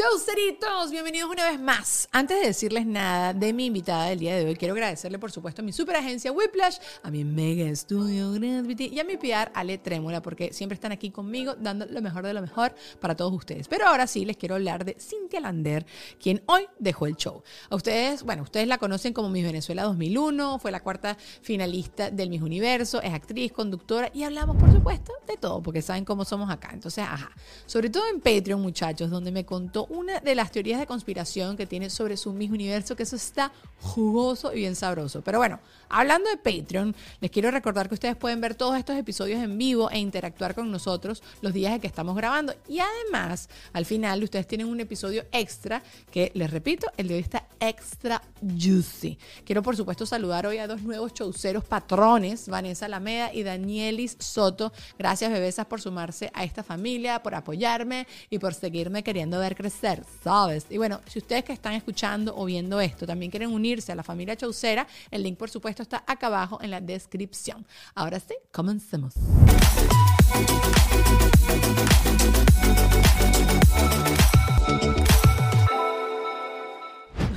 Chau, ceritos, bienvenidos una vez más. Antes de decirles nada de mi invitada del día de hoy, quiero agradecerle por supuesto a mi super agencia Whiplash, a mi mega estudio Gravity y a mi PR Ale Trémola, porque siempre están aquí conmigo dando lo mejor de lo mejor para todos ustedes. Pero ahora sí les quiero hablar de Cintia Lander, quien hoy dejó el show. A ustedes, bueno, ustedes la conocen como Miss Venezuela 2001, fue la cuarta finalista del Miss Universo, es actriz, conductora y hablamos por supuesto de todo, porque saben cómo somos acá. Entonces, ajá, sobre todo en Patreon, muchachos, donde me contó una de las teorías de conspiración que tiene sobre su mismo universo, que eso está jugoso y bien sabroso. Pero bueno, hablando de Patreon, les quiero recordar que ustedes pueden ver todos estos episodios en vivo e interactuar con nosotros los días en que estamos grabando. Y además, al final, ustedes tienen un episodio extra que, les repito, el de hoy está extra juicy. Quiero, por supuesto, saludar hoy a dos nuevos chauceros patrones, Vanessa Alameda y Danielis Soto. Gracias, bebesas, por sumarse a esta familia, por apoyarme y por seguirme queriendo ver crecer ¿sabes? Y bueno, si ustedes que están escuchando o viendo esto también quieren unirse a la familia Chaucera, el link por supuesto está acá abajo en la descripción. Ahora sí, comencemos.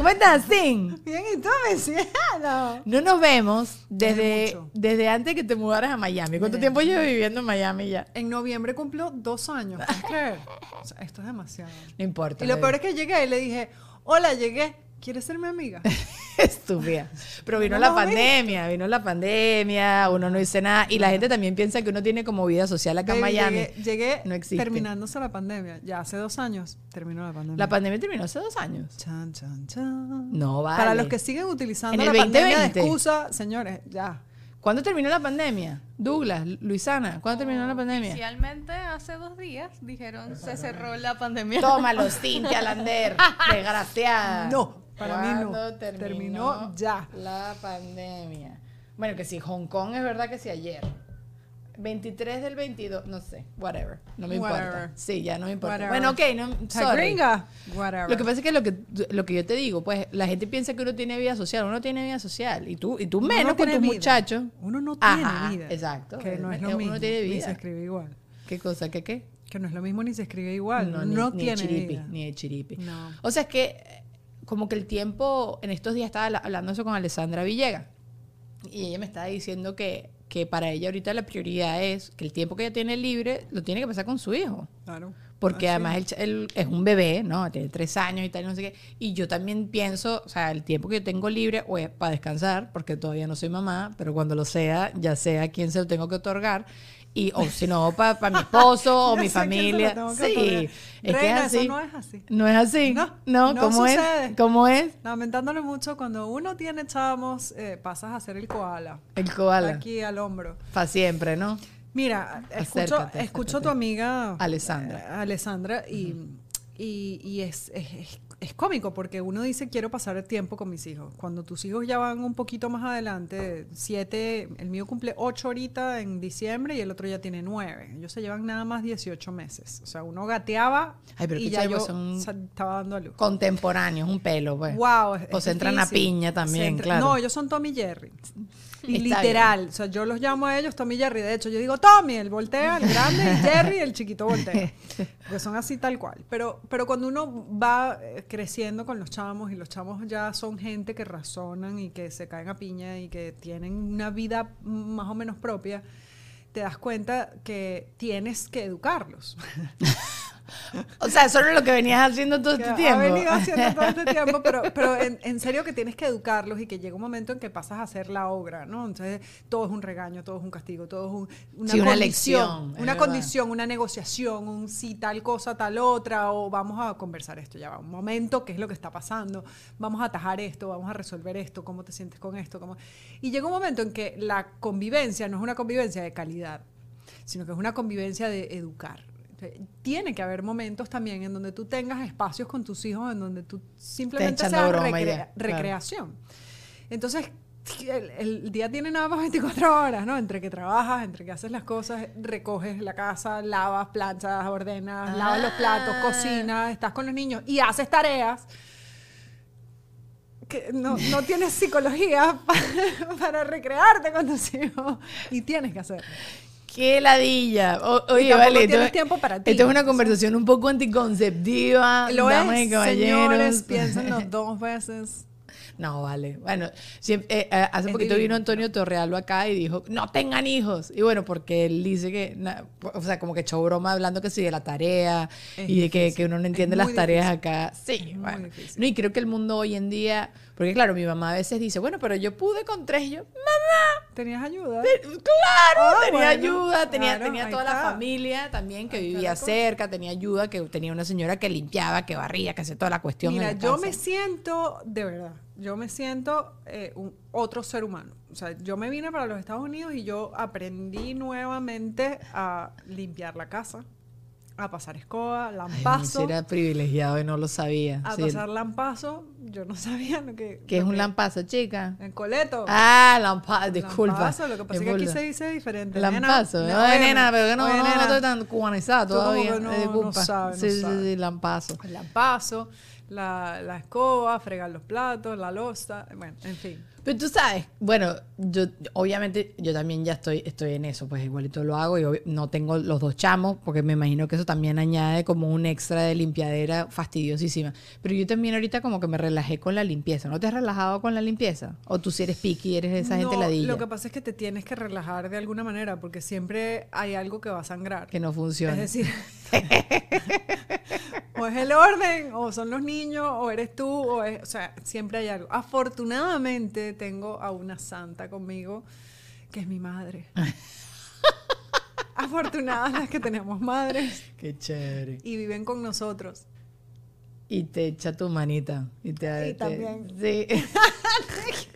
¿Cómo estás, Sin? Bien, ¿y tú, Mesiano? No nos vemos desde, desde antes que te mudaras a Miami. ¿Cuánto tiempo llevas viviendo en Miami ya? En noviembre cumplo dos años. ¿Puedes creer? O sea, esto es demasiado. No importa. Y lo peor es que llegué y le dije, hola, llegué. ¿Quieres ser mi amiga? Estúpida. Pero vino No la pandemia, vino la pandemia, uno no dice nada. Y la gente también piensa que uno tiene como vida social acá en Miami. Llegué, llegué No existe. terminándose la pandemia. Ya hace dos años terminó la pandemia. La pandemia terminó hace dos años. Chan, chan, chan. No, vale. Para los que siguen utilizando En la el pandemia de 2020. excusa, señores, ya. ¿Cuándo terminó la pandemia? Douglas, Luisana, ¿cuándo terminó la pandemia? Oficialmente hace dos días dijeron se cerró la pandemia. Tómalo, Cintia Lander, desgraciada. No, para mí no. ¿Cuándo Terminó ya. La pandemia. Bueno, que sí, Hong Kong es verdad que sí ayer. 23 del 22, no sé, whatever, no me importa. Whatever. Sí, ya no me importa. Whatever. Bueno, ok, no, sorry. whatever. Lo que pasa es que lo que lo que yo te digo, pues la gente piensa que uno tiene vida social, uno tiene vida social y tú y tú Uno menos no con tus vida. muchachos. Uno no tiene Ajá, vida. exacto. Que no es lo Uno mismo. tiene Ni vida. se escribe igual. ¿Qué cosa? ¿Qué qué? Que no es lo mismo ni se escribe igual. No, ni, ni de tiene chiripi, vida. ni de chiripi. No. O sea, es que como que el tiempo, en estos días estaba habla- hablando eso con Alessandra Villegas, y ella me estaba diciendo que, que para ella ahorita la prioridad es que el tiempo que ella tiene libre lo tiene que pasar con su hijo. Claro. Porque Así además él, él es un bebé, ¿no? Tiene tres años y tal, no sé qué. Y yo también pienso, o sea, el tiempo que yo tengo libre o es para descansar, porque todavía no soy mamá, pero cuando lo sea, ya sé a quién se lo tengo que otorgar. Y, o si no, para mi esposo o mi familia. Sí, es que es Reina, eso así. no es así. No es así. No, No, no ¿cómo sucede. es? ¿Cómo es? Lamentándolo mucho, cuando uno tiene chamos, eh, pasas a ser el koala. El koala. Aquí al hombro. Para siempre, ¿no? Mira, escucho, Acércate, escucho a tu amiga Alessandra. eh, Alessandra y, y, y es, es, es- es cómico porque uno dice quiero pasar el tiempo con mis hijos. Cuando tus hijos ya van un poquito más adelante, siete, el mío cumple ocho ahorita en diciembre y el otro ya tiene nueve. Ellos se llevan nada más 18 meses. O sea, uno gateaba Ay, pero y ya yo son- estaba dando a luz. Contemporáneos, un pelo, pues. Wow. O se entran a piña también, claro. No, ellos son Tommy Jerry. Y literal, o sea, yo los llamo a ellos Tommy y Jerry. De hecho, yo digo Tommy, el voltea, el grande, y Jerry, el chiquito voltea. Porque son así tal cual. Pero, pero cuando uno va eh, creciendo con los chamos y los chamos ya son gente que razonan y que se caen a piña y que tienen una vida más o menos propia, te das cuenta que tienes que educarlos. O sea, eso es lo que venías haciendo todo que este ha tiempo. venido haciendo todo este tiempo, pero, pero en, en serio que tienes que educarlos y que llega un momento en que pasas a hacer la obra, ¿no? Entonces todo es un regaño, todo es un castigo, todo es un- una Sí, una lección, una verdad. condición, una negociación, un sí tal cosa, tal otra, o vamos a conversar esto, ya va, un momento, qué es lo que está pasando, vamos a atajar esto, vamos a resolver esto, cómo te sientes con esto, cómo... Y llega un momento en que la convivencia no es una convivencia de calidad, sino que es una convivencia de educar. Entonces, Tiene que haber momentos también en donde tú tengas espacios con tus hijos, en donde tú simplemente recre- claro. recreación. Entonces, el, el día tiene nada más 24 horas, ¿no? Entre que trabajas, entre que haces las cosas, recoges la casa, lavas, planchas, ordenas, lavas los platos, Ah. cocinas, estás con los niños y haces tareas que no, no tienes psicología pa- para recrearte con tus hijos y tienes que hacerlo. ¡Qué ladilla! O- oye, vale, esto, tiempo para ti, esto es una conversación un poco anticonceptiva. Lo damas es, y caballeros. señores, piénsenlo dos veces. No, vale. Bueno, siempre- eh, eh, hace Es poquito divino, vino Antonio Torrealba acá y dijo, no tengan hijos. Y bueno, porque él dice que, na- o sea, como que echó broma hablando que sí de la tarea Es y de que, que uno no entiende las tareas acá. Sí, bueno. No, y creo que el mundo hoy en día, porque claro, mi mamá a veces dice, bueno, pero yo pude con tres. Y yo, mamá, ¿Tenías ayuda? Claro, Ah, tenía bueno, ayuda, tenía, claro, tenía toda la familia también que Ahí vivía cerca, tenía ayuda, que tenía una señora que limpiaba, que barría, que hacía toda la cuestión. Mira, la yo me siento, de verdad, yo me siento eh, un, otro ser humano. O sea, yo me vine para los Estados Unidos y yo aprendí nuevamente a limpiar la casa, a pasar escoba, lampazo, no, era privilegiado y no lo sabía. a Sí, pasar lampazo. Yo no sabía lo que... ¿Qué es un lampazo, chica? El coleto. Ah, lampazo, disculpa. Lampazo, lo que pasa es que aquí se dice diferente. Lampazo. Nena, No, oye, nena, pero que no, no, no nena. estoy tan cubanizada todavía. no- eh, no disculpa. no sí, sí, sabe. sí, lampazo. El lampazo, la, la escoba, fregar los platos, la losa, bueno, en fin. Pero tú sabes, bueno, yo obviamente yo también ya estoy, estoy en eso, pues igualito lo hago y no tengo los dos chamos, porque me imagino que eso también añade como un extra de limpiadera fastidiosísima. Pero yo también ahorita como que me relajé con la limpieza. ¿No te has relajado con la limpieza? ¿O tú si eres piqui, eres de esa gente No, ladilla? Lo que pasa es que te tienes que relajar de alguna manera porque siempre hay algo que va a sangrar. que no funciona. Es decir, o es el orden, o son los niños, o eres tú, o es, o sea, siempre hay algo. Afortunadamente tengo a una santa conmigo que es mi madre. Afortunadas las que tenemos madres Qué chévere. y viven con nosotros. Y te echa tu manita. Y, te, Y te- también. Sí.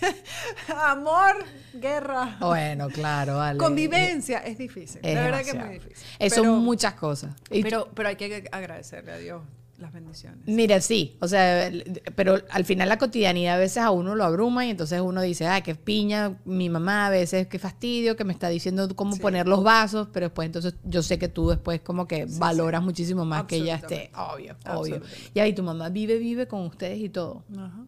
Amor, guerra. bueno, claro, vale. Convivencia es difícil. Es de verdad que es demasiado. muy difícil. Eh, Pero- son muchas cosas. Y Pero, pero hay que agradecerle a Dios las bendiciones. Mira, sí, o sea, pero al final la cotidianidad a veces a uno lo abruma y entonces uno dice, ay, qué piña, mi mamá a veces, qué fastidio, que me está diciendo cómo Sí. poner los vasos, pero después entonces yo sé que tú después como que valoras muchísimo más que ella esté, obvio, obvio. Absolutamente. Y ahí tu mamá vive, vive con ustedes y todo. Ajá.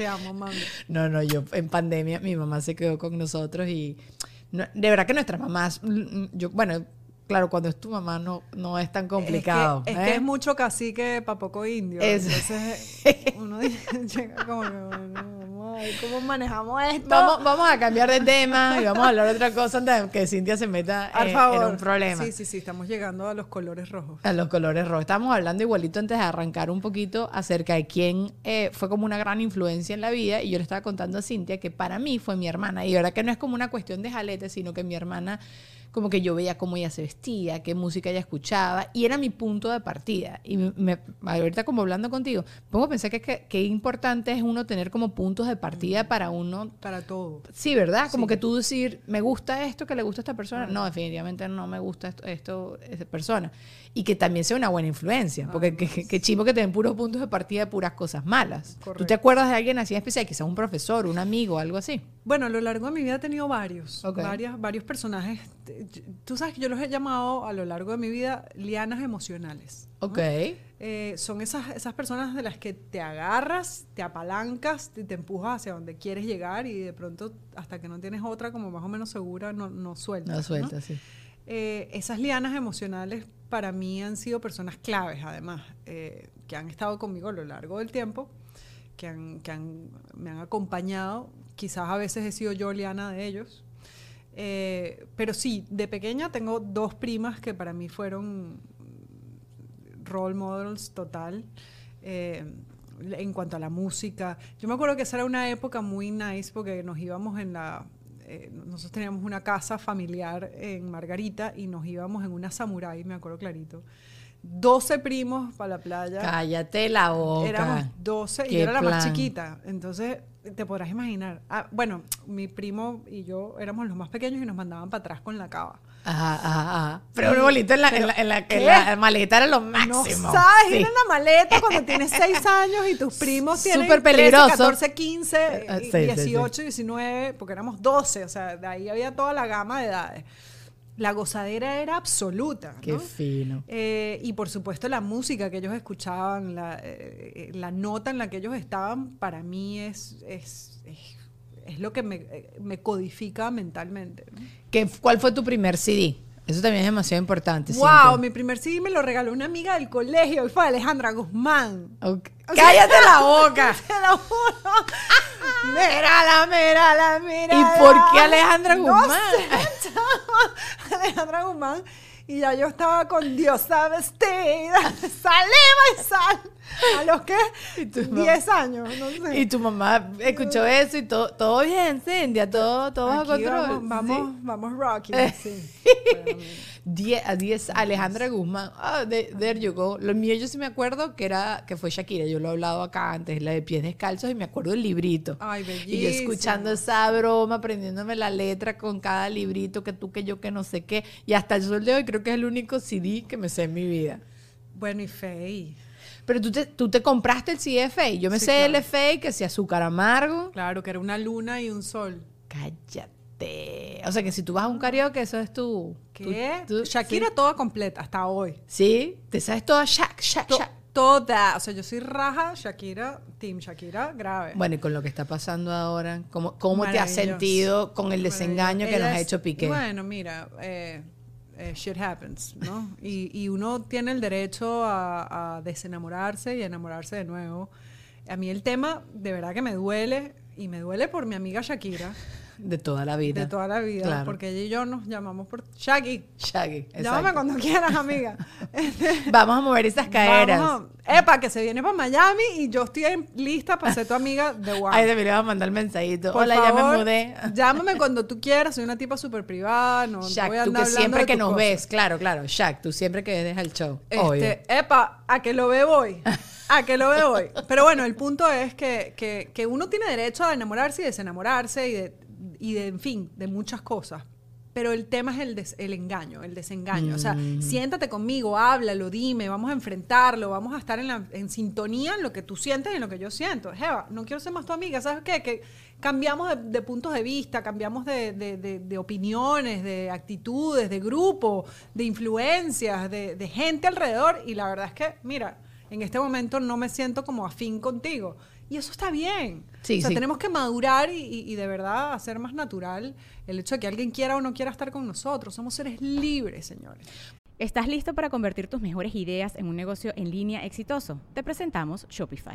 Te amo, mami. No, no, yo en pandemia mi mamá se quedó con nosotros y no- de verdad que nuestras mamás, mm, yo, bueno, claro, cuando es tu mamá no, no es tan Es complicado. que, es, ¿eh? que es mucho cacique para poco indio. Es- Entonces, uno llega como que, bueno, vamos a ver cómo manejamos esto. Vamos, vamos a cambiar de tema y vamos a hablar de otra cosa antes de que Cintia se meta Por eh, favor. en un problema. Sí, sí, sí, estamos llegando a los colores rojos. A los colores rojos. Estábamos hablando igualito antes de arrancar un poquito acerca de quién eh, fue como una gran influencia en la vida. Y yo le estaba contando a Cintia que para mí fue mi hermana. Y verdad que no es como una cuestión de jalete, sino que mi hermana, como que yo veía cómo ella se vestía, qué música ella escuchaba. Y era mi punto de partida. Y me, ahorita como hablando contigo, pongo a pensar que, que, que importante es uno tener como puntos de partida para uno Para todo. Sí, ¿verdad? Como Sí. que tú decir, me gusta esto que le gusta a esta persona. No, definitivamente no me gusta esto, esto esa persona. Y que también sea una buena influencia. Porque que, que, que den puros puntos de partida de puras cosas malas. ¿Tú te Correcto. acuerdas de alguien así especial? Quizás un profesor, un amigo, algo así. Bueno, a lo largo de mi vida he tenido varios, Ok. varias, varios personajes. Tú sabes que yo los he llamado a lo largo de mi vida lianas emocionales. ¿no? Ok. Eh, son esas, esas personas de las que te agarras, te apalancas, te, te empujas hacia donde quieres llegar y de pronto hasta que no tienes otra como más o menos segura, no, no sueltas. No suelta, sí. Eh, esas lianas emocionales para mí han sido personas claves, además, eh, que han estado conmigo a lo largo del tiempo, que, han, que han- me han acompañado. Quizás a veces he sido yo liana de ellos. Eh, pero sí, de pequeña tengo dos primas que para mí fueron role models total. eh, en cuanto a la música, yo me acuerdo que esa era una época muy nice porque nos íbamos en la, eh, nosotros teníamos una casa familiar en Margarita y nos íbamos en una samurai, me acuerdo clarito. 12 primos para la playa. Cállate la boca. Éramos 12 y yo era la más plan. chiquita. Entonces, te podrás imaginar. Ah, bueno, mi primo y yo éramos los más pequeños y nos mandaban para atrás con la cava. Ajá, ajá, ajá. Pero un bolito en la, en la, en la- en la maleta era lo No máximo. sabes Sí. ir en la maleta cuando tienes 6 años y tus primos tienen Súper 13, peligroso. 14, 15, Eh, y sí, sí, sí. 18, 19, porque éramos 12, o sea, de ahí había toda la gama de edades. La gozadera era absoluta. Qué ¿no? fino. Eh, y por supuesto la música que ellos escuchaban, la, eh, la nota en la que ellos estaban, para mí es, es, es, es lo que me, eh, me codifica mentalmente. ¿no? ¿Qué, ¿Cuál fue tu primer CD? Eso también es demasiado importante. ¡Wow! Cintia. Mi primer CD me lo regaló una amiga del colegio y fue Alejandra Guzmán. Ok. ¡Cállate la boca! Te lo juro. Mírala, mírala, mírala. ¿Y por qué Alejandra No Guzmán? sé, chama. Alejandra Guzmán. Y ya yo estaba con diosa vestida, saliva y sal. ¿A los qué? tu mamá? 10 años, no sé. Y tu mamá escuchó eso y todo, todo bien, Cintia, todo, todo bajo control. vamos, vamos, Sí. vamos Rocky. Sí. Bueno, Die- a 10, Alejandra Guzmán. Ah, de- there you go. Lo mío yo sí me acuerdo que era que fue Shakira. Yo lo he hablado acá antes, la de pies descalzos, y me acuerdo del librito. Ay, Y yo escuchando bellísimo. esa broma, aprendiéndome la letra con cada librito, que tú, que yo, que no sé qué. Y hasta el sol de hoy creo que es el único CD que me sé en mi vida. Bueno, y Fey. Pero tú te, tú te compraste el Fey. Yo me Sí, sé claro. el Fey, que si azúcar amargo. Claro, que era una luna y un sol. Cállate. O sea que si tú vas a un karaoke, eso es tu. ¿Qué? tu- tu- Shakira sí. toda completa, hasta hoy. Sí, te sabes toda Shak, Shak, To- Shak. toda. O sea, yo soy raja Shakira, Team Shakira, grave. Bueno, y con lo que está pasando ahora, ¿cómo, cómo te has sentido con el desengaño que nos ha hecho Piqué? Bueno, mira, eh, eh, shit happens, ¿no? Y, uno tiene el derecho a, a desenamorarse y enamorarse de nuevo. A mí el tema de verdad que me duele y me duele por mi amiga Shakira de toda la vida. de toda la vida, Claro. porque ella y yo nos llamamos por Shaggy. Shaggy. Llámame cuando quieras, amiga. Vamos a mover esas caderas. A- Epa, que se viene para Miami y yo estoy lista para ser tu amiga de One. Ay, debería mandar el mensajito. Por Hola, ya favor, me mudé. Llámame cuando tú quieras, soy una tipa súper privada, no, no Shaq, voy a tú que siempre que nos ves, claro, claro. Shaq, tú siempre que dejas el show. Obvio. Este, epa, a que lo veo hoy. A que lo veo hoy. Pero bueno, el punto es que, que- que uno tiene derecho a enamorarse y desenamorarse y de, y de, en fin, de muchas cosas. Pero el tema es el, des- el engaño, el desengaño. O sea, Mm. siéntate conmigo, háblalo, dime, vamos a enfrentarlo, vamos a estar en, la- en sintonía en lo que tú sientes y en lo que yo siento. Jeva, no quiero ser más tu amiga, ¿sabes qué? Que cambiamos de, de puntos de vista, cambiamos de, de- opiniones, de actitudes, de grupo, de influencias, de gente alrededor. Y la verdad es que, mira, en este momento no me siento como afín contigo. Y eso está bien. Sí, o sea, sí. tenemos que madurar y, y- y de verdad hacer más natural el hecho de que alguien quiera o no quiera estar con nosotros. Somos seres libres, señores. ¿Estás listo para convertir tus mejores ideas en un negocio en línea exitoso? Te presentamos Shopify.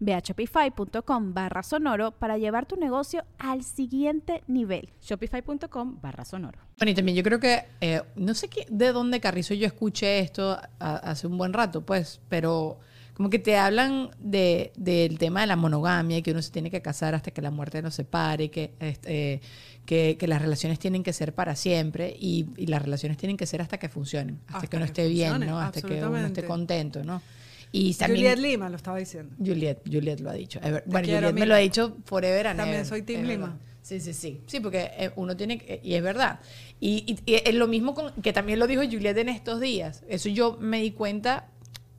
Ve a shopify.com barra sonoro para llevar tu negocio al siguiente nivel. Shopify.com barra sonoro. Bueno, y también yo creo que, eh, no sé qué, de dónde Carrizo yo escuché esto a- hace un buen rato, pues, pero como que te hablan de, del tema de la monogamia y que uno se tiene que casar hasta que la muerte nos separe, que, este, eh, que, que las relaciones tienen que ser para siempre y, y las relaciones tienen que ser hasta que funcionen, hasta, Hasta que uno que esté bien, ¿no? Hasta que uno esté contento, ¿no? Y también, Juliet Lima lo estaba diciendo. Juliet, Juliet lo ha dicho. Es ver- Bueno, quiero, Juliet me lo ha dicho forever and También ever. soy Team Es Lima. verdad. Sí, sí, sí. Sí, porque eh, uno tiene que, y es verdad. Y, y- y es lo mismo con, que también lo dijo Juliet en estos días. Eso yo me di cuenta,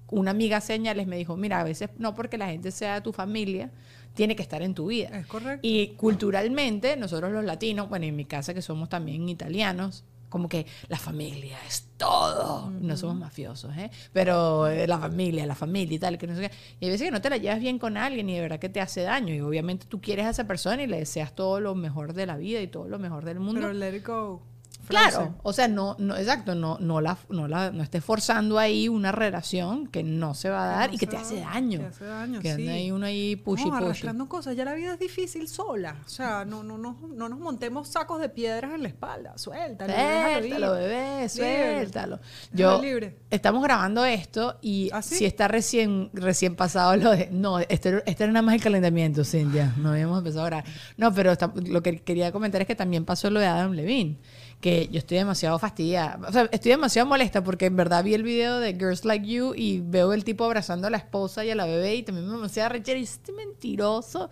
una amiga señales me dijo, mira, a veces no porque la gente sea tu familia, tiene que estar en tu vida. Es correcto. Y culturalmente, nosotros los latinos, bueno, en mi casa que somos también italianos, como que la familia es todo. No somos mafiosos, ¿eh? Pero eh, la familia, la familia y tal, que no sé qué. Y hay veces que no te la llevas bien con alguien y de verdad que te hace daño. Y obviamente tú quieres a esa persona y le deseas todo lo mejor de la vida y todo lo mejor del mundo. Pero let it go. Claro, o sea, no, no, exacto, no, no la, no la, no estés forzando ahí una relación que no se va a dar no y que te hace daño. que hace daño, Que anda sí. ahí uno ahí pushy pushy. arrastrando cosas. Ya la vida es difícil sola. O sea, no, no, no, no nos montemos sacos de piedras en la espalda. Suéltalo. Suéltalo, bebé, suéltalo. Yo libre. estamos grabando esto y ¿Ah, sí? si está recién recién pasado lo de no, este, era- este era nada más el calentamiento, Cintia. No habíamos empezado a grabar. No, pero está- lo que quería comentar es que también pasó lo de Adam Levine, que yo estoy demasiado fastidiada. O sea, estoy demasiado molesta porque en verdad vi el video de Girls Like You y veo el tipo abrazando a la esposa y a la bebé y también me demasiado rechera y este mentiroso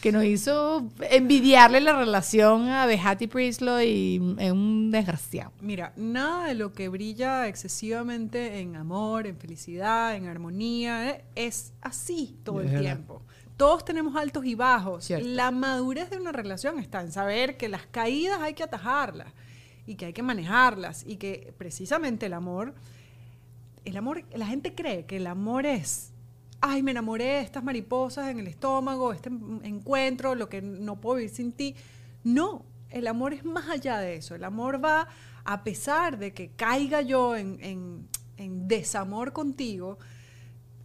que nos hizo envidiarle la relación a Behati Prislo y es un desgraciado. Mira, nada de lo que brilla excesivamente en amor, en felicidad, en armonía, eh, es así todo Es el verdad. tiempo. Todos tenemos altos y bajos. Cierto. La madurez de una relación está en saber que las caídas hay que atajarlas y que hay que manejarlas y que precisamente el amor, el amor, la gente cree que el amor es, ay, me enamoré de estas mariposas en el estómago, este en- encuentro, lo que no puedo vivir sin ti. No, el amor es más allá de eso. El amor va, a pesar de que caiga yo en, en- en desamor contigo,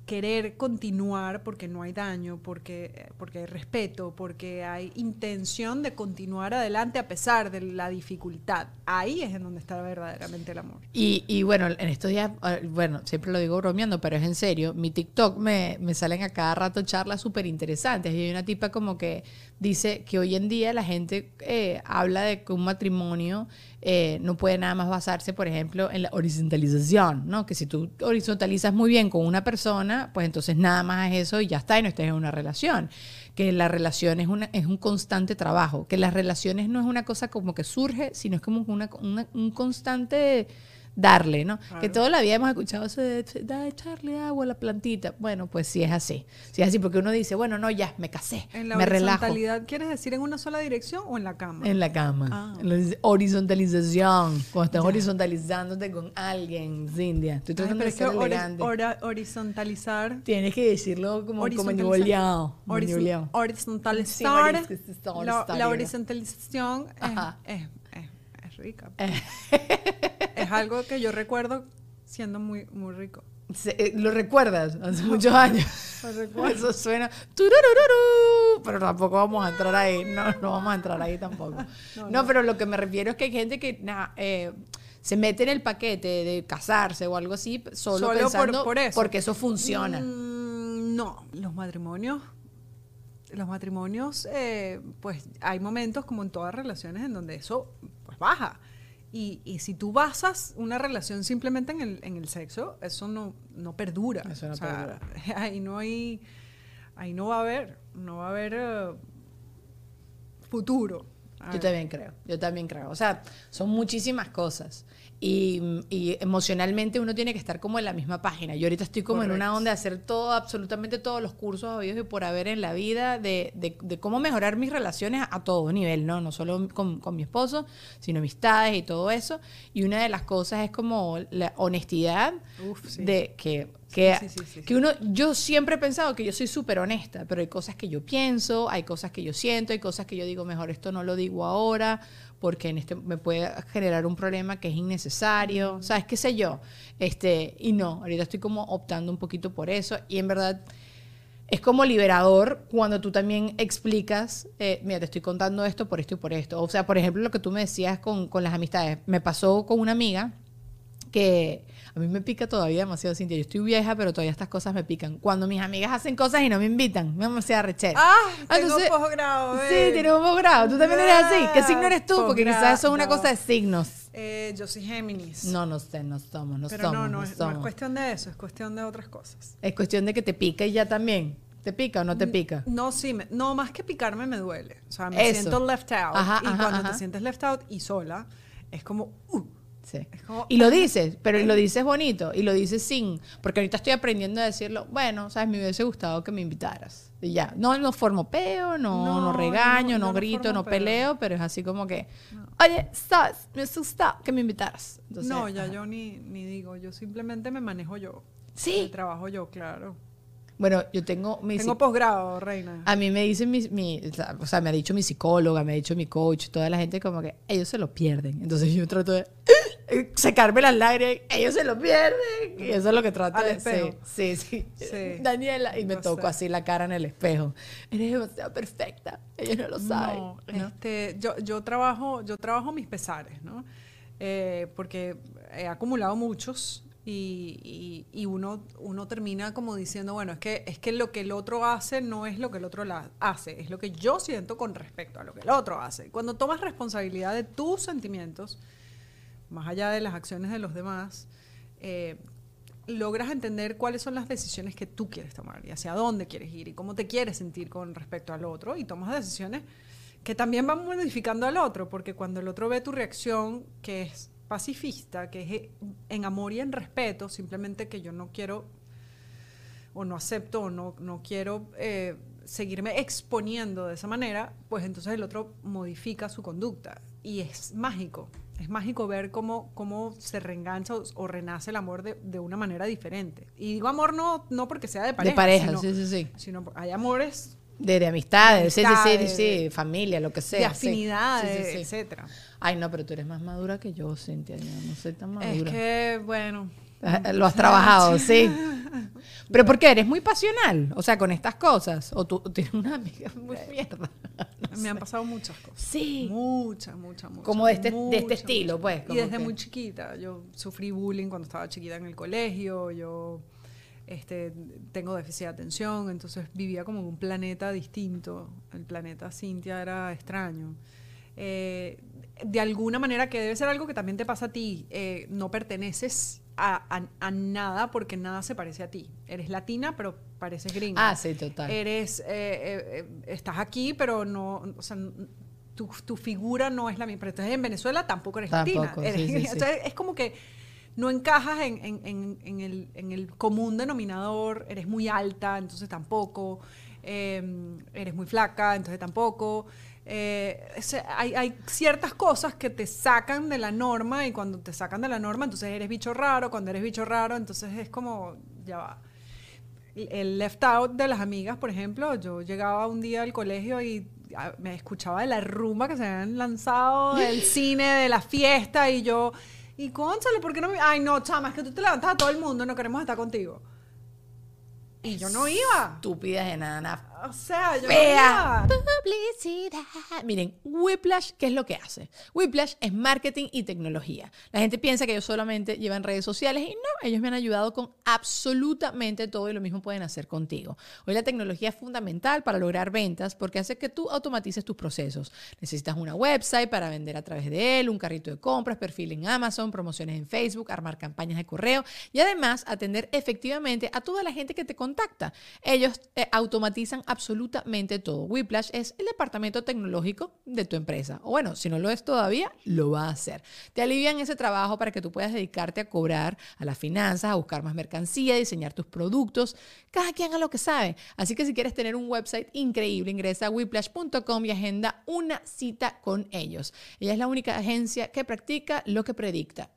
querer continuar porque no hay daño, porque, porque hay respeto, porque hay intención de continuar adelante a pesar de la dificultad. Ahí es en donde está verdaderamente el amor. Y, y bueno, en estos días, eh, bueno, siempre lo digo bromeando, pero es en serio, mi TikTok me, me salen a cada rato charlas súper interesantes. Y hay una tipa como que dice que hoy en día la gente eh, habla de que un matrimonio eh, no puede nada más basarse, por ejemplo, en la horizontalización, ¿no? Que si tú horizontalizas muy bien con una persona, pues entonces nada más es eso y ya está, y no estás en una relación. Que la relación es, una, es un constante trabajo, que las relaciones no es una cosa como que surge, sino es como una, un constante darle, ¿no? Que toda la vida hemos escuchado eso de "Da, echarle agua a la plantita. Bueno, pues sí es así. Sí es así porque uno dice, bueno, no, ya, me casé, En la me relajo. horizontalidad, ¿quieres decir en una sola dirección o en la cama? En la cama. Ah. En la horizontalización. Cuando estás horizontalizándote con alguien, Cintia. Estoy Ay, tratando pero de ser elegante. hora- horizontalizar. Tienes que decirlo como, como horizontalizar-. Sí, la, la horizontalización es- es rica. es algo que yo recuerdo siendo muy, muy rico. Se- eh, ¿Lo recuerdas? Hace muchos años. Lo recuerdo. Eso suena. Pero tampoco vamos a entrar ahí. No, no vamos a entrar ahí tampoco. No, pero lo que me refiero es que hay gente que nah, eh, se mete en el paquete de casarse o algo así solo, Solo por- pensando por eso. porque eso funciona. Mm, No, los matrimonios, los matrimonios, eh, pues hay momentos como en todas relaciones en donde eso pues baja. Y, y si tú basas una relación simplemente en el, en el sexo, eso no, no perdura. Eso no O sea, perdura. Ahí no hay, ahí no va a haber, no va a haber eh, futuro. A Yo ver. también creo, yo también creo. O sea, son muchísimas cosas. Y, y emocionalmente uno tiene que estar como en la misma página. Yo ahorita estoy como en una onda de hacer todo, absolutamente todos los cursos habidos y por haber en la vida, de, de- de cómo mejorar mis relaciones a, a todo nivel, ¿no? No solo con, con mi esposo, sino amistades y todo eso. Y una de las cosas es como la honestidad Uf, sí. de que, que, Sí, sí, sí, sí, que uno, yo siempre he pensado que yo soy súper honesta, pero hay cosas que yo pienso, hay cosas que yo siento, hay cosas que yo digo, mejor esto no lo digo ahora, porque en este me puede generar un problema que es innecesario, ¿sabes? ¿Qué sé yo? Este, y no, ahorita estoy como optando un poquito por eso, y en verdad es como liberador cuando tú también explicas, eh, mira, te estoy contando esto por esto y por esto. O sea, por ejemplo, lo que tú me decías con, con las amistades. Me pasó con una amiga que a mí me pica todavía demasiado, Cintia. Yo estoy vieja, pero todavía estas cosas me pican. Cuando mis amigas hacen cosas y no me invitan, me da demasiada rechera. Ah, tengo Entonces- posgrado. Sí, tienes un posgrado. Tú también eres así. ¿Qué signo eres tú? Porque quizás eso es una cosa de signos. Eh, yo soy Géminis. No, no sé, no somos, no pero somos. no, no no, es, no es somos. cuestión de eso, es cuestión de otras cosas. Es cuestión de que te pica y ya también. ¿Te pica o no te pica? No, sí, me- no, más que picarme me duele. O sea, me Eso. siento left out. Ajá, y ajá, cuando ajá. te sientes left out y sola, es como, uh, Sí. Es como- Y lo dices, pero lo dices bonito y lo dices sin, porque ahorita estoy aprendiendo a decirlo, bueno, sabes, me hubiese gustado que me invitaras. Y ya, no, no formo peo, no, no, No, regaño, no, grito, no peleo, pero es así como que, oye, sabes, me hubiese gustado que me invitaras. Entonces, no, ya ajá. yo ni, ni digo, yo simplemente me manejo yo. Sí. Me trabajo yo, claro. Bueno, yo tengo mi Tengo posgrado, reina. A mí me dicen mi, mi- o sea, me ha dicho mi psicóloga, me ha dicho mi coach, toda la gente como que ellos se lo pierden. Entonces yo trato de secarme las lágrimas, ellos se lo pierden. Y eso es lo que trato de espejo. Sí, sí, sí. Daniela, y me toco sé. así la cara en el espejo. Eres demasiado perfecta. Ellos no lo saben. No, ¿no? este, yo, yo trabajo, yo trabajo mis pesares, ¿no? Eh, porque he acumulado muchos y, y- y uno, uno termina como diciendo, bueno, es que, es que lo que el otro hace no es lo que el otro la- hace, es lo que yo siento con respecto a lo que el otro hace. Cuando tomas responsabilidad de tus sentimientos, más allá de las acciones de los demás, eh, logras entender cuáles son las decisiones que tú quieres tomar y hacia dónde quieres ir y cómo te quieres sentir con respecto al otro y tomas decisiones que también van modificando al otro, porque cuando el otro ve tu reacción, que es pacifista, que es en amor y en respeto, simplemente que yo no quiero o no acepto o no, no quiero eh, seguirme exponiendo de esa manera, pues entonces el otro modifica su conducta. Y es mágico, es mágico ver cómo, cómo se reengancha o, o renace el amor de, de una manera diferente. Y digo amor no, no porque sea de pareja, de pareja, sino, sí, sí, sí. sino hay amores De, de amistades, sí, sí, sí, amistades, sí, familia, lo que sea. de sí. afinidades, Sí, sí, sí. etcétera. Ay, no, pero tú eres más madura que yo, Cintia. Yo no soy tan madura. Es que, bueno, Lo has trabajado, sí. Pero ¿por qué? ¿Eres muy pasional? O sea, con estas cosas. ¿O tú tienes una amiga muy mierda? No me han pasado muchas cosas. Sí. Muchas, muchas, muchas. Como de este- de este estilo, muchas. pues, Y desde que- muy chiquita. Yo sufrí bullying cuando estaba chiquita en el colegio. Yo este, tengo déficit de atención. Entonces vivía como en un planeta distinto. El planeta Cintia era extraño. Eh, de alguna manera, que debe ser algo que también te pasa a ti. eh, no perteneces a, a- a nada porque nada se parece a ti. Eres latina, pero pareces gringa Ah, sí, total. eres, eh, eh, estás aquí, pero no, o sea, tu, tu figura no es la misma. Pero entonces en Venezuela tampoco eres Tampoco, latina. Eres- sí, sí, sí. entonces es como que no encajas en, en- en- en el, en el común denominador, eres muy alta, entonces tampoco, eh, eres muy flaca, entonces tampoco. Eh, hay, hay ciertas cosas que te sacan de la norma y cuando te sacan de la norma, entonces eres bicho raro, cuando eres bicho raro, entonces es como, ya va el left out de las amigas, por ejemplo, yo llegaba un día al colegio y me escuchaba de la rumba que se habían lanzado, del cine, de la fiesta, y yo, y cónchale, ¿por qué no me.? Ay, no, chama, es que tú te levantas a todo el mundo, no queremos estar contigo. Y yo no iba. Estúpidas enanas O sea, yo no Fea. había- Publicidad. Miren, Whiplash, ¿qué es lo que hace? Whiplash es marketing y tecnología. La gente piensa que ellos solamente llevan redes sociales y no, ellos me han ayudado con absolutamente todo y lo mismo pueden hacer contigo. Hoy la tecnología es fundamental para lograr ventas porque hace que tú automatices tus procesos. Necesitas una website para vender a través de él, un carrito de compras, perfil en Amazon, promociones en Facebook, armar campañas de correo y además atender efectivamente a toda la gente que te contacta. Ellos eh, automatizan absolutamente todo. Whiplash es el departamento tecnológico de tu empresa. O bueno, si no lo es todavía, lo va a hacer. Te alivian ese trabajo para que tú puedas dedicarte a cobrar, a las finanzas, a buscar más mercancía, diseñar tus productos. Cada quien haga lo que sabe. Así que si quieres tener un website increíble, ingresa a whiplash.com y agenda una cita con ellos. Ella es la única agencia que practica lo que predicta.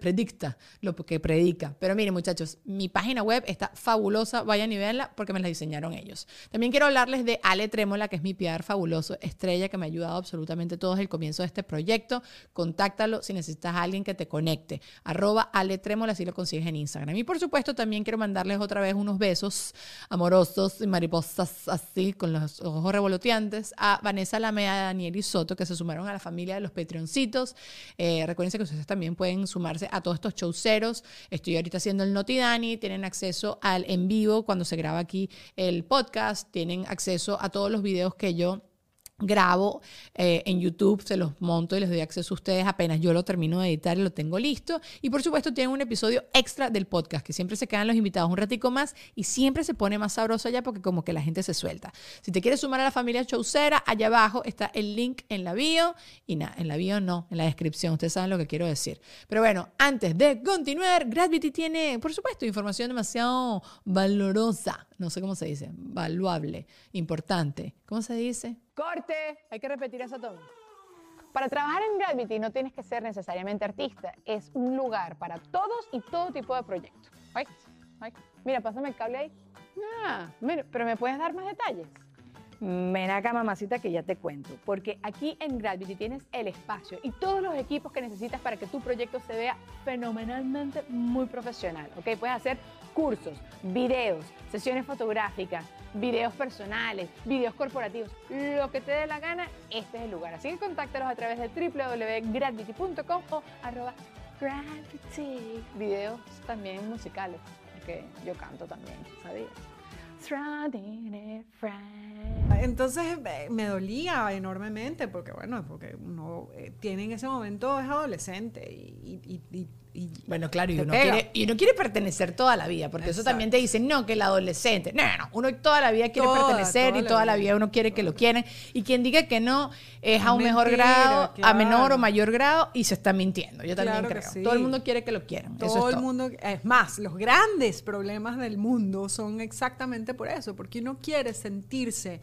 Predicta lo que predica. Pero miren, muchachos, mi página web está fabulosa. Vayan y véanla porque me la diseñaron ellos. También quiero hablarles de Ale Trémola, que es mi PR fabuloso, estrella, que me ha ayudado absolutamente todo desde el comienzo de este proyecto. Contáctalo si necesitas a alguien que te conecte. Arroba Ale Trémola, así lo consigues en Instagram. Y por supuesto, también quiero mandarles otra vez unos besos amorosos y mariposas así, con los ojos revoloteantes, a Vanessa Lamea, Daniel y Soto, que se sumaron a la familia de los Patreoncitos. Eh, recuerden que ustedes también pueden sumarse a todos estos showceros. Estoy ahorita haciendo el Noti Dani, tienen acceso al en vivo cuando se graba aquí el podcast, acceso a todos los videos que yo grabo eh, en YouTube, se los monto y les doy acceso a ustedes apenas yo lo termino de editar y lo tengo listo. Y por supuesto tienen un episodio extra del podcast, que siempre se quedan los invitados un ratico más y siempre se pone más sabroso allá porque como que la gente se suelta. Si te quieres sumar a la familia Chaucera, allá abajo está el link en la bio y nada, en la bio no, en la descripción, ustedes saben lo que quiero decir. Pero bueno, antes de continuar, Gravity tiene, por supuesto, información demasiado valorosa, no sé cómo se dice, valuable, importante. ¿Cómo se dice? Corte, hay que repetir eso todo. Para trabajar en Gravity no tienes que ser necesariamente artista, es un lugar para todos y todo tipo de proyectos. Ay, ay, mira, pásame el cable ahí. Ah, mira, pero ¿me puedes dar más detalles? Ven acá, mamacita, que ya te cuento. Porque aquí en Gravity tienes el espacio y todos los equipos que necesitas para que tu proyecto se vea fenomenalmente muy profesional. ¿Ok? Puedes hacer cursos, videos, sesiones fotográficas, videos personales, videos corporativos, lo que te dé la gana, este es el lugar. Así que contáctalos a través de www.gravity.com o arroba gravity. Videos también musicales, porque yo canto también, ¿sabías? Entonces eh, me dolía enormemente porque, bueno, porque uno eh, tiene en ese momento, es adolescente y- y- Bueno, claro, y uno, quiere, y uno quiere pertenecer toda la vida, porque eso también te dicen, no, que el adolescente. No, no, uno toda la vida quiere Toda, pertenecer toda y toda la vida. vida uno quiere que lo quieran. Y quien diga que no es a un mejor grado, a menor o mayor grado y se está mintiendo. Yo también Claro creo. sí. Todo el mundo quiere que lo quieran. Todo el mundo, es más, los grandes problemas del mundo son exactamente por eso, porque uno quiere sentirse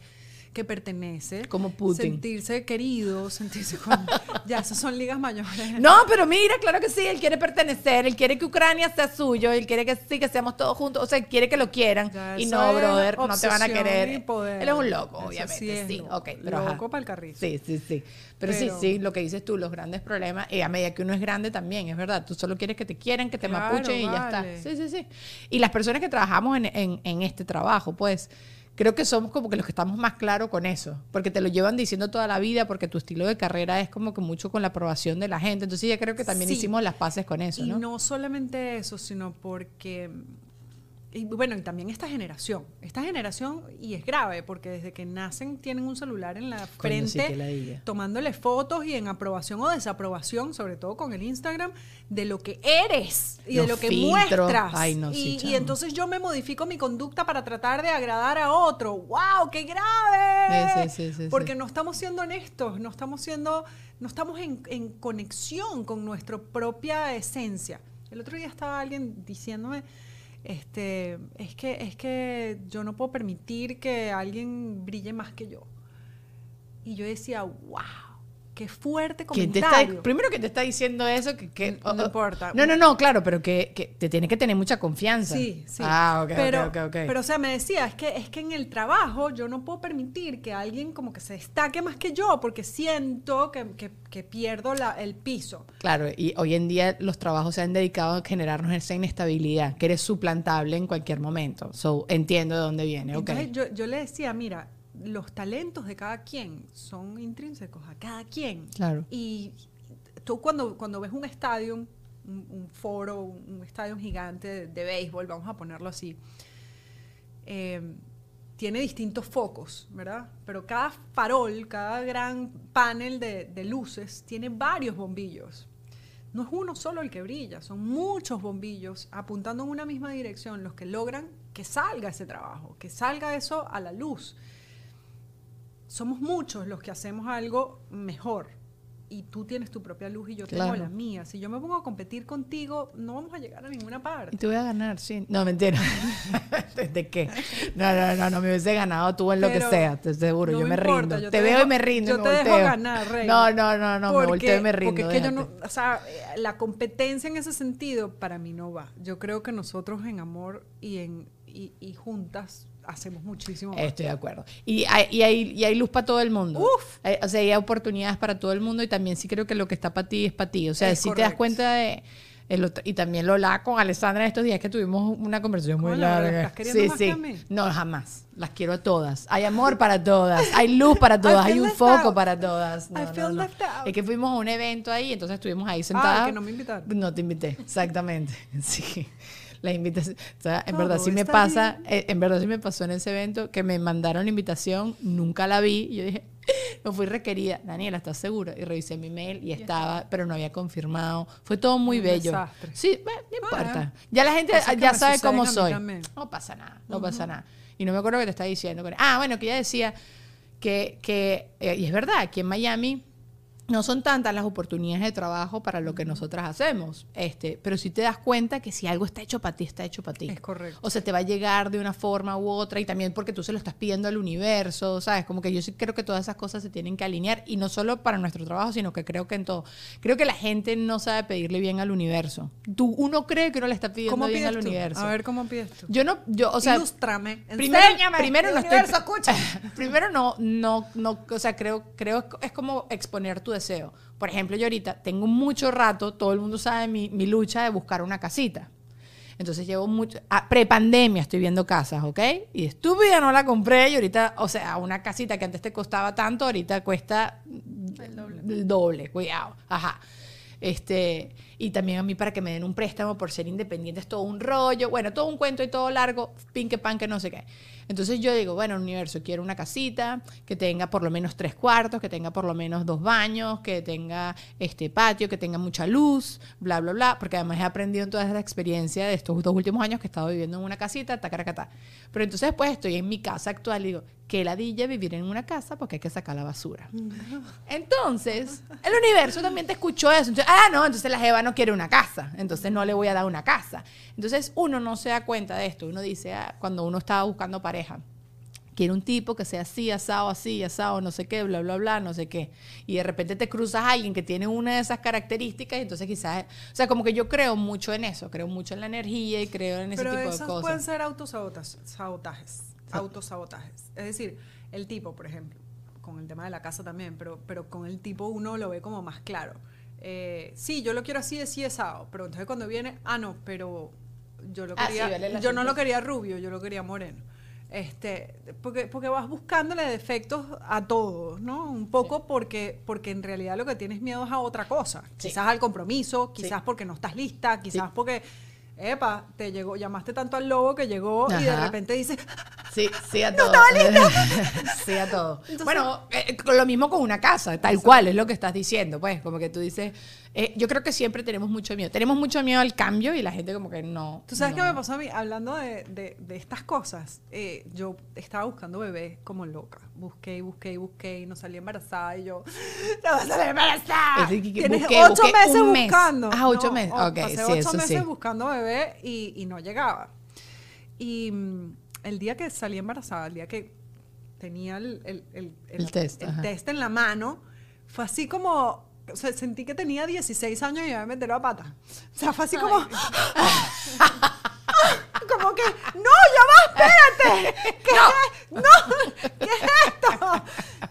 que pertenece, Como Putin. sentirse querido, sentirse con, ya, esas son ligas mayores. No, pero mira, claro que sí, él quiere pertenecer, él quiere que Ucrania sea suyo, él quiere que sí, que seamos todos juntos, o sea, él quiere que lo quieran. Ya, y no, brother, no te van a querer. Él es un loco, Eso obviamente. sí Sí, loco. ok, pero. Loco pa'l carrizo. Sí, sí, sí. Pero, sí, Pero- sí, lo que dices tú, los grandes problemas, y a medida que uno es grande también, es verdad, tú solo quieres que te quieran, que te Claro, mapuchen y ya está. Sí, sí, sí. Y las personas que trabajamos en, en- en este trabajo, pues, creo que somos como que los que estamos más claros con eso, porque te lo llevan diciendo toda la vida, porque tu estilo de carrera es como que mucho con la aprobación de la gente. Entonces ya creo que también Sí. hicimos las paces con eso, y ¿no? no solamente eso, sino porque y bueno, y también esta generación, esta generación, y es grave, porque desde que nacen tienen un celular en la frente, ladilla. tomándole fotos y en aprobación o desaprobación, sobre todo con el Instagram, de lo que eres y de lo que filtros. muestras. Ay, no, sí, y, entonces yo me modifico mi conducta para tratar de agradar a otro. ¡Wow! ¡Qué grave! Sí, sí, porque no estamos siendo honestos, no estamos siendo, no estamos en, en conexión con nuestra propia esencia. El otro día estaba alguien diciéndome, este, es que, es que yo no puedo permitir que alguien brille más que yo. Y yo decía, wow, qué fuerte ¿Quién te comentario. está, primero que te está diciendo eso, que, que- No importa. No, no, no, claro, pero que, que te tiene que tener mucha confianza. Sí, sí. Ah, ok, pero, ok, ok, ok. Pero, o sea, me decía, es que, es que en el trabajo yo no puedo permitir que alguien como que se destaque más que yo porque siento que, que- que pierdo la- el piso. Claro, y hoy en día los trabajos se han dedicado a generarnos esa inestabilidad, que eres suplantable en cualquier momento. So, entiendo de dónde viene, ok. Entonces yo, yo le decía, mira, los talentos de cada quien son intrínsecos a cada quien. Claro. Y tú cuando, cuando ves un estadio, un, un foro, un, un estadio gigante de, de béisbol, vamos a ponerlo así, eh, tiene distintos focos, ¿verdad? Pero cada farol, cada gran panel de, de luces tiene varios bombillos. No es uno solo el que brilla, son muchos bombillos apuntando en una misma dirección los que logran que salga ese trabajo, que salga eso a la luz. Somos muchos los que hacemos algo mejor y tú tienes tu propia luz y yo tengo la mía. Si yo me pongo a competir contigo, no vamos a llegar a ninguna Y parte. te voy a ganar, sí. No, mentira. ¿De qué? No, no, no, no me hubiese ganado tú en lo que sea, te seguro. no yo me, me importa, rindo. yo te, te veo dejo- y me rindo. yo y me te dejo volteo. ganar, reina. No, no, no, no, me Porque- volteo y me rindo. Porque es que yo no, o sea, eh, la competencia en ese sentido para mí no va. Yo creo que nosotros en amor y en y, y juntas hacemos muchísimo más. Estoy de acuerdo. Y hay, y hay, y hay luz para todo el mundo. Uf. Hay- o sea, hay oportunidades para todo el mundo y también sí creo que lo que está para ti es para ti. O sea, si te das cuenta de... el otro- y también lo hablaba con Alessandra estos días que tuvimos una conversación muy Coño, ¿la larga. estás queriendo Sí, más sí. que a mí? No, jamás. Las quiero a todas. Hay amor para todas. Hay luz para todas. Hay un foco out. para todas. No, I no, feel no. left out. Es que fuimos a un evento ahí, entonces estuvimos ahí sentadas. Ah, que no me invitaron. No te invité, exactamente. Sí. La invitación. O sea, en Todo verdad sí me pasa, eh, en verdad sí me pasó en ese evento que me mandaron la invitación, nunca la vi. Y yo dije, no fui requerida. Daniela, ¿estás segura? Y revisé mi mail y estaba, pero no había confirmado. Fue todo muy Un bello. desastre. Sí, bueno, no Ah, importa. Ya la gente ya sabe cómo soy. también. No pasa nada, no pasa nada. Y no me acuerdo que te estaba diciendo. Ah, bueno, que ella decía que, que eh, y es verdad, aquí en Miami no son tantas las oportunidades de trabajo para lo que nosotras hacemos, este, pero si te das cuenta que si algo está hecho para ti, está hecho para ti. Es correcto. O sea, te va a llegar de una forma u otra y también porque tú se lo estás pidiendo al universo, ¿sabes? Como que yo sí creo que todas esas cosas se tienen que alinear y no solo para nuestro trabajo, sino que creo que en todo. Creo que la gente no sabe pedirle bien al universo. Tú, uno cree que uno le está pidiendo ¿Cómo bien al tú? universo. A ver cómo pides tú. Yo no, yo, o sea, Ilústrame. primero, enséñame. primero no Universo, estoy, escucha. primero no, no, no, o sea, creo, creo es como exponer tu deseo. Por ejemplo, yo ahorita tengo mucho rato, todo el mundo sabe mi, mi lucha de buscar una casita. Entonces llevo mucho, ah, pre-pandemia estoy viendo casas, ¿ok? Y estúpida no la compré y ahorita, o sea, una casita que antes te costaba tanto, ahorita cuesta el doble, cuidado, ajá. Este, y también a mí para que me den un préstamo por ser independiente es todo un rollo, bueno, todo un cuento y todo largo, pin que pan que no sé qué. Entonces yo digo, bueno, universo, quiero una casita que tenga por lo menos tres cuartos, que tenga por lo menos dos baños, que tenga este patio, que tenga mucha luz, bla, bla, bla, porque además he aprendido en toda esta experiencia de estos dos últimos años que he estado viviendo en una casita, tacaracatá. Pero entonces después estoy en mi casa actual y digo, qué ladilla vivir en una casa porque hay que sacar la basura. Entonces, el universo también te escuchó eso. Entonces, ah, no, entonces la Jeva no quiere una casa. Entonces no le voy a dar una casa. Entonces uno no se da cuenta de esto. Uno dice, ah, cuando uno estaba buscando pareja, quiere un tipo que sea así, asado, así, asado, no sé qué, bla, bla, bla, no sé qué. Y de repente te cruzas a alguien que tiene una de esas características y entonces quizás, o sea, como que yo creo mucho en eso, creo mucho en la energía y creo en ese Pero tipo de cosas. pueden ser autosabotajes, sabotajes, autosabotajes. Es decir, el tipo, por ejemplo, con el tema de la casa también, pero, pero con el tipo uno lo ve como más claro. Eh, sí, yo lo quiero así, así, asado, pero entonces cuando viene, ah, no, pero yo lo Ah, sí, quería, vale yo no lo quería rubio, yo lo quería moreno. Este, porque, porque vas buscándole defectos a todos, ¿no? Un poco porque, porque en realidad lo que tienes miedo es a otra cosa. Sí. Quizás al compromiso, quizás Sí. porque no estás lista, quizás porque, epa, te llegó, llamaste tanto al lobo que llegó y de repente dices, Sí, sí a todo. sí a todo. Entonces- bueno, eh, lo mismo con una casa, tal cual, es lo que estás diciendo, pues, como que tú dices, eh, yo creo que siempre tenemos mucho miedo. Tenemos mucho miedo al cambio y la gente como que no. ¿Tú sabes no. qué me pasó a mí? Hablando de, de- de estas cosas, eh, yo estaba buscando bebé como loca. Busqué y busqué y busqué y no salí embarazada y yo, ¡no vas a salir embarazada! Que Tienes busqué- ocho busqué meses mes. buscando. Ah, ocho No, meses. Ok, pasé sí, ocho eso meses sí. buscando bebé y, y no llegaba. Y mm, el día que salí embarazada, el día que tenía el, el- el- El test, test en la mano, fue así como, o sea, sentí que tenía 16 años y me metí la pata. O sea, fue así como... como que, no, ya va, espérate. ¿Qué es? No, ¿qué es esto?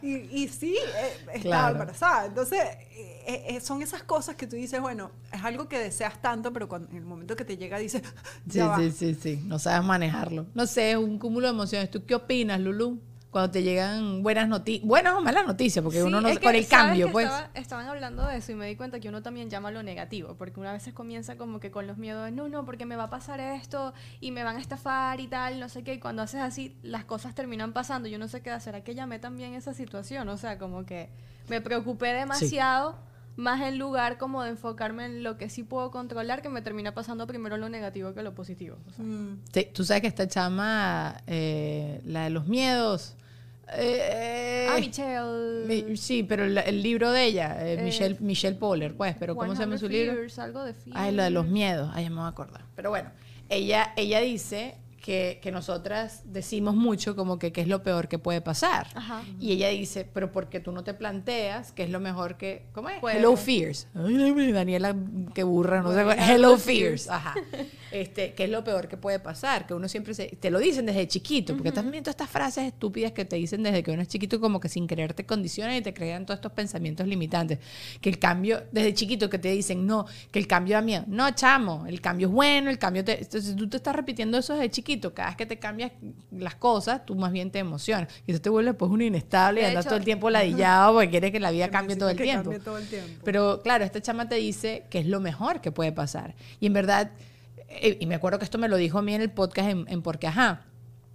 Y, y sí, eh, estaba Claro. embarazada. Entonces, eh, eh, son esas cosas que tú dices, bueno, es algo que deseas tanto, pero cuando, en el momento que te llega dices, Sí, ya va. sí, sí, sí. No sabes manejarlo. No sé, es un cúmulo de emociones. ¿Tú qué opinas, Lulu? Cuando te llegan buenas noticias, buenas o malas noticias, porque Sí, uno no es que, con el ¿sabes cambio, pues. estaba- estaban hablando de eso y me di cuenta que uno también llama lo negativo, porque una vez comienza como que con los miedos de, no, no, porque me va a pasar esto y me van a estafar y tal, no sé qué, y cuando haces así, las cosas terminan pasando. Yo no sé qué hacer, ¿será que llamé también esa situación? O sea, como que me preocupé demasiado. Más en lugar como de enfocarme en lo que sí puedo controlar, que me termina pasando primero lo negativo que lo positivo. O sea, Mm, Sí, Tú sabes que esta chama, eh, la de los miedos. Eh, ah, Michelle. mi- sí, pero el, el libro de ella, eh, Eh, Michelle, Michelle Poller, pues, pero ¿cómo se llama 100 su libro? Fears, algo de Ay, lo de los miedos. Ay, ya me voy a acordar. Pero bueno, ella, ella dice que, que nosotras decimos mucho como que qué es lo peor que puede pasar. Ajá. Y ella dice, pero porque tú no te planteas qué es lo mejor que... ¿Cómo es? Puede. Hello Fears. Ay, Daniela, qué burra, no sé. Bueno, Hello Fears. Ajá. Este, ¿Qué es lo peor que puede pasar? Que uno siempre se... Te lo dicen desde chiquito, porque estás viendo estas frases estúpidas que te dicen desde que uno es chiquito como que sin querer te condicionan y te crean todos estos pensamientos limitantes. Que el cambio, desde chiquito que te dicen, no, que el cambio da miedo. No, chamo, el cambio es bueno, el cambio te... Entonces tú te estás repitiendo eso desde chiquito. Cada vez que te cambias las cosas, tú más bien te emocionas. Y eso te vuelve pues un inestable y andas hecho- todo el tiempo ladillado porque quieres que la vida que cambie todo el necesita que tiempo. cambie todo el tiempo. Pero claro, esta chama te dice que es lo mejor que puede pasar. Y en verdad, eh, y me acuerdo que esto me lo dijo a mí en el podcast en, en Porque Ajá.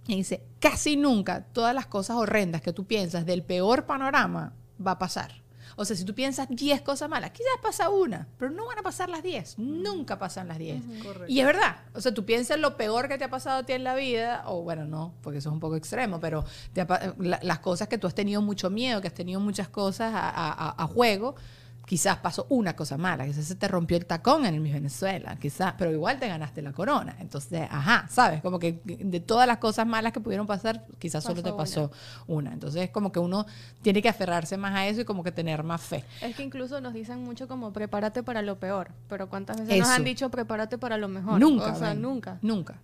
Y dice, casi nunca todas las cosas horrendas que tú piensas del peor panorama va a pasar. O sea, si tú piensas 10 cosas malas, quizás pasa una, pero no van a pasar las 10. Nunca pasan las 10. Correcto. Y es verdad. O sea, tú piensas lo peor que te ha pasado a ti en la vida, o bueno, no, porque eso es un poco extremo, pero te ha la- las cosas que tú has tenido mucho miedo, que has tenido muchas cosas a, a- a- a juego, quizás pasó una cosa mala, quizás se te rompió el tacón en el Miss Venezuela, quizás, pero igual te ganaste la corona. Entonces, ajá, ¿sabes? Como que de todas las cosas malas que pudieron pasar, quizás solo te Pasó pasó una. Entonces, como que uno tiene que aferrarse más a eso y como que tener más fe. Es que incluso nos dicen mucho como prepárate para lo peor, pero ¿cuántas veces nos han dicho prepárate para lo mejor? Nunca. O sea, nunca. Nunca.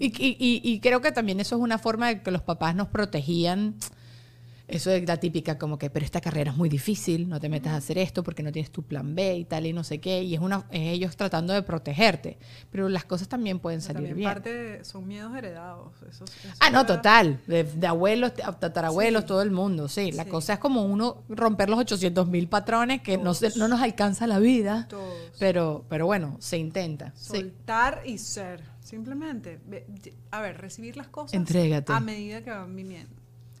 y, y- y- y creo que también eso es una forma de que los papás nos protegían. Eso es la típica, como que, pero esta carrera es muy difícil, no te metas a hacer esto porque no tienes tu plan B y tal y no sé qué. Y es, una, es ellos tratando de protegerte. Pero las cosas también pueden Pero salir también bien. parte de- son miedos heredados. Eso, eso Ah, no, ya- total. De, de abuelos, tatarabuelos, Sí. todo el mundo, sí. La Sí. cosa es como uno romper los 800 mil patrones que no, se- no nos alcanza la vida. Todos. Pero, pero bueno, se intenta. Sí. Soltar y ser. Simplemente. A ver, recibir las cosas. Entrégate. A medida que van viniendo.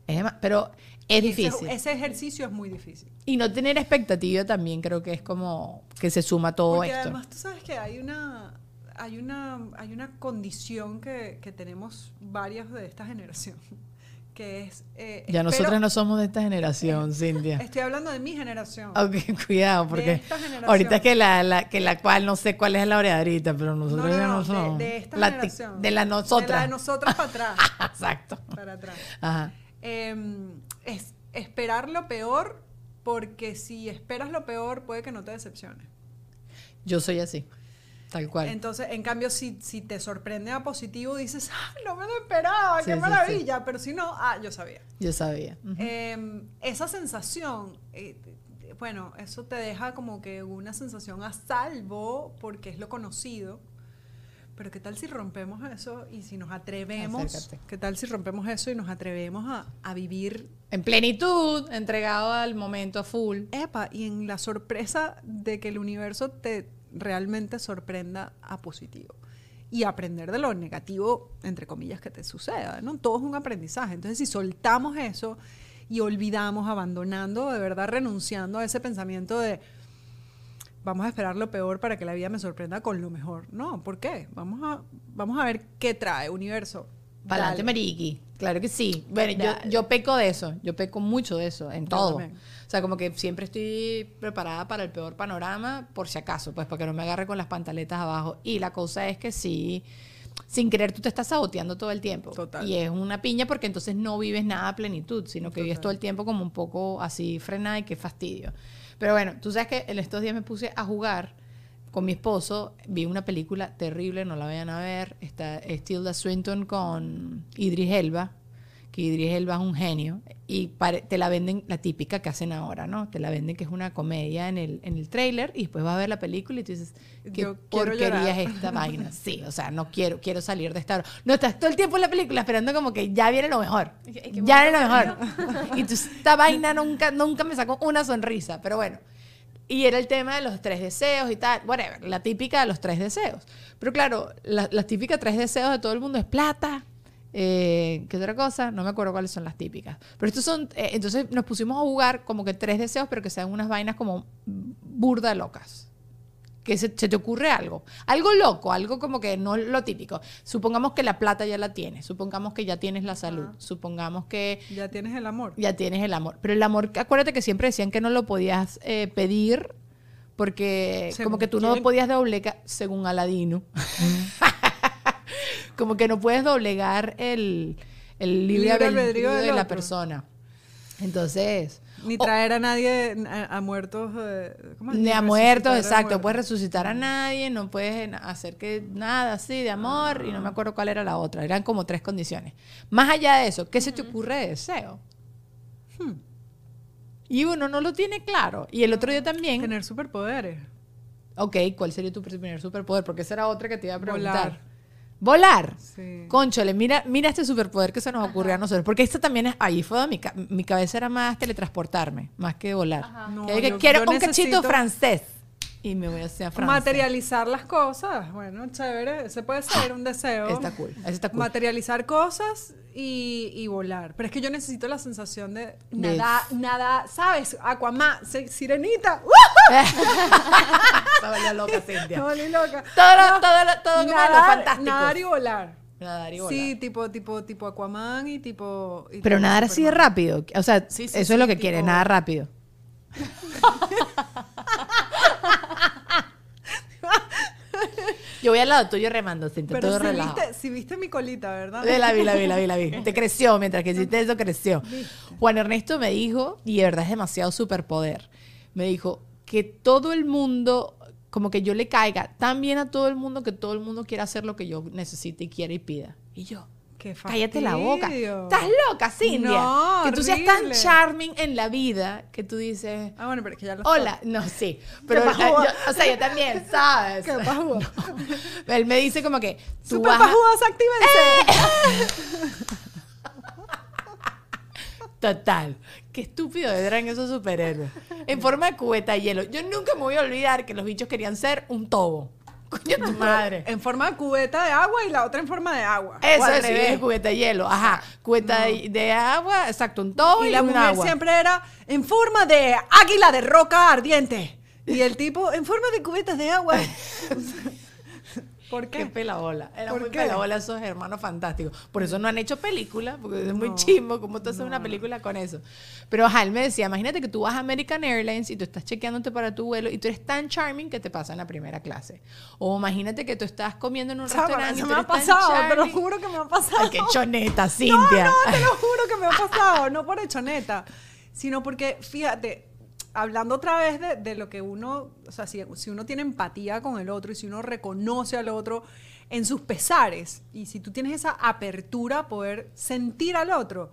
Es pero es Y ese- difícil. Ese, ejercicio es muy difícil. Y no tener expectativa también creo que es como que se suma todo Porque esto. además tú sabes que hay una, hay una, hay una condición que, que tenemos varios de esta generación, que es... eh, ya nosotros no somos de esta generación, Cintia. Estoy hablando de mi generación. Ok, cuidado, porque esta generación. ahorita es que la, la- que la cual no sé cuál es la oreadrita, pero No, nosotros no, ya no, no, somos. de, de esta La generación. de la nosotras. De la de nosotras para atrás. Exacto. para atrás. Ajá. Eh, es esperar lo peor, porque si esperas lo peor, puede que no te decepcione. Yo soy así. Tal cual. Entonces, en cambio, si, si te sorprende a positivo, dices, ¡ay, no me lo esperaba! Sí, ¡Qué sí, maravilla! Pero si no, ¡ah, yo sabía! Yo sabía. Eh, esa sensación, eh, eh, bueno, eso te deja como que una sensación a salvo porque es lo conocido. Pero ¿qué tal si rompemos eso y si nos atrevemos? Acércate. ¿Qué tal si rompemos eso y nos atrevemos a, a vivir, En plenitud, entregado al momento full. epa, y en la sorpresa de que el universo te realmente sorprenda a positivo? Y aprender de lo negativo, entre comillas, que te suceda, ¿no? Todo es un aprendizaje. Entonces, si soltamos eso y olvidamos, abandonando, de verdad renunciando a ese pensamiento de vamos a esperar lo peor para que la vida me sorprenda con lo mejor. No, ¿por qué? Vamos a, vamos a ver qué trae universo. Para adelante. Mariqui. Claro que sí. Bueno, yo, yo peco de eso. Yo peco mucho de eso, en todo. también. O sea, como que siempre estoy preparada para el peor panorama, por si acaso, pues para que no me agarre con las pantaletas abajo. Y la cosa es que sí, sin querer tú te estás saboteando todo el tiempo. Total. Y es una piña porque entonces no vives nada a plenitud, sino que vives todo el tiempo como un poco así frenada y qué fastidio. Pero bueno, tú sabes que en estos días me puse a jugar con mi esposo. Vi una película terrible, no la vayan a ver. Está es Tilda Swinton con Idris Elba. Que Idris Elba es un genio. Y pare- te la venden la típica que hacen ahora, ¿no? Te la venden que es una comedia en el, en el trailer y después vas a ver la película y tú dices, ¿qué Yo quiero porquería es esta vaina? Sí, o sea, no quiero, quiero salir de esta hora. No, estás todo el tiempo en la película esperando como que ya viene lo mejor. Ya viene lo mejor. Y tú, esta vaina nunca, nunca me sacó una sonrisa, pero bueno. Y era el tema de los tres deseos y tal, whatever, la típica de los tres deseos. Pero claro, la, la típica tres deseos de todo el mundo es plata. Eh, ¿Qué otra cosa? No me acuerdo cuáles son las típicas. Pero estos son, eh, entonces nos pusimos a jugar como que tres deseos, pero que sean unas vainas como burda locas. Que se, se te ocurre algo. Algo loco, algo como que no lo típico. Supongamos que la plata ya la tienes, supongamos que ya tienes la salud, supongamos que Ya tienes el amor. ya tienes el amor. Pero el amor, acuérdate que siempre decían que no lo podías eh, pedir porque Según como que tú no podías doblegar, según Aladino, como que no puedes doblegar el, el libre, Libre albedrío albedrío de la persona. Entonces, Ni traer a nadie a, a muertos. eh, ¿cómo es? ni Ni a muertos, exacto. muertos. Puedes resucitar a nadie, no puedes hacer que nada así de amor, y no me acuerdo cuál era la otra. Eran como tres condiciones. Más allá de eso, ¿qué se te ocurre de deseo? Hmm. Y uno no lo tiene claro. Y el otro día también. Tener superpoderes. Ok, ¿cuál sería tu primer superpoder? Porque esa era otra que te iba a preguntar. Volar. Volar. Sí. Conchole, mira, mira este superpoder que se nos ocurrió a nosotros. Porque esto también es. Ahí fue mi, mi cabeza era más teletransportarme, más que volar. No, Que dije, yo- quiero yo un cachito francés. Y me voy hacia Francia. Materializar las cosas. Bueno, chévere. Ese puede ser un deseo. Está cool. Está cool. Materializar cosas y, y volar. Pero es que yo necesito la sensación de De- nada, nada, ¿sabes? Aquaman, sirenita. Se volvió loca, Cintia. Todo, lo- todo, todo como lo Nadar, fantástico. nadar y volar. Nadar y Sí, volar. tipo, tipo, tipo Aquaman y tipo. y Pero tipo nadar así de rápido. O sea, Sí, sí, eso sí, es lo que tipo- quieres, nadar rápido. Yo voy al lado tuyo remando, Pero todo si relajado. viste, si viste mi colita, ¿verdad? Eh, La vi, la vi, la vi, la vi. Te creció, mientras que hiciste eso, creció. Juan Ernesto me dijo, y de verdad es demasiado superpoder, me dijo que todo el mundo, como que yo le caiga tan bien a todo el mundo que todo el mundo quiera hacer lo que yo necesite y quiera y pida. Y yo, Qué cállate la boca. Estás loca, Cintia. No, que tú seas tan charming en la vida que tú dices... Ah, bueno, pero es que ya lo Hola, no, sí, pero pajuda. yo- o sea, yo también, ¿sabes? Qué pajuda. Él me dice como que tú ¡Super vas actívense! Total. Qué estúpido eran esos superhéroes. En forma de cubeta de hielo. Yo nunca me voy a olvidar que los bichos querían ser un tobo. Coño, tu madre. En forma de cubeta de agua y la otra en forma de agua. Eso es, sí, cubeta de hielo. Ajá. Cubeta de, de agua, exacto, un tobo y, Y la mujer agua. siempre era en forma de águila de roca ardiente. Y el tipo en forma de cubetas de agua. ¿Por Qué qué? pelabola. Era ¿Por muy qué? pelabola esos hermanos fantásticos. Por eso no han hecho película, porque es muy chimbo como tú haces una película con eso. Pero ajá, él me decía, imagínate que tú vas a American Airlines y tú estás chequeándote para tu vuelo y tú eres tan charming que te pasan a primera clase. O imagínate que tú estás comiendo en un restaurante y eso tú me ha eres tan pasado, te lo juro que me ha pasado. Ay, qué choneta, No, Cintia. no, te lo juro que me ha pasado. No por hechoneta, sino porque, fíjate, hablando otra vez de, de lo que uno, o sea, si, si uno tiene empatía con el otro y si uno reconoce al otro en sus pesares y si tú tienes esa apertura a poder sentir al otro,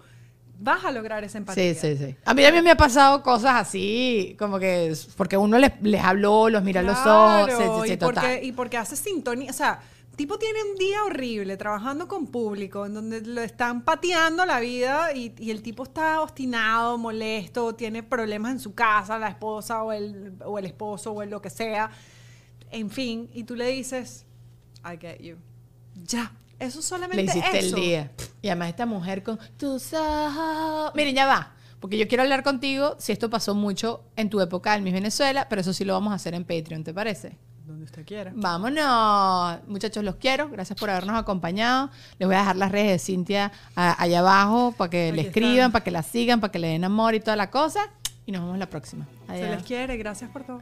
vas a lograr esa empatía. Sí, sí, sí. A mí también me ha pasado cosas así, como que es- porque uno les, les habló, los mira los ojos, sí, Claro, sí, sí, y, total. porque, y porque hace sintonía, o sea, tipo tiene un día horrible trabajando con público, en donde lo están pateando la vida y, y el tipo está obstinado, molesto, tiene problemas en su casa, la esposa o el, o el esposo o el lo que sea, en fin, y tú le dices, I get you. Ya, eso solamente Le hiciste eso. el día. Y además esta mujer con tus ojos. Miren, ya va. Porque yo quiero hablar contigo si esto pasó mucho en tu época en Miss Venezuela, pero eso sí lo vamos a hacer en Patreon, ¿te parece? Usted quiera. Vámonos. Muchachos, los quiero. Gracias por habernos acompañado. Les voy a dejar las redes de Cintia a- allá abajo para que le escriban, están. para que la sigan, para que le den amor y toda la cosa. Y nos vemos la próxima. Se Adiós. les quiere, gracias por todo.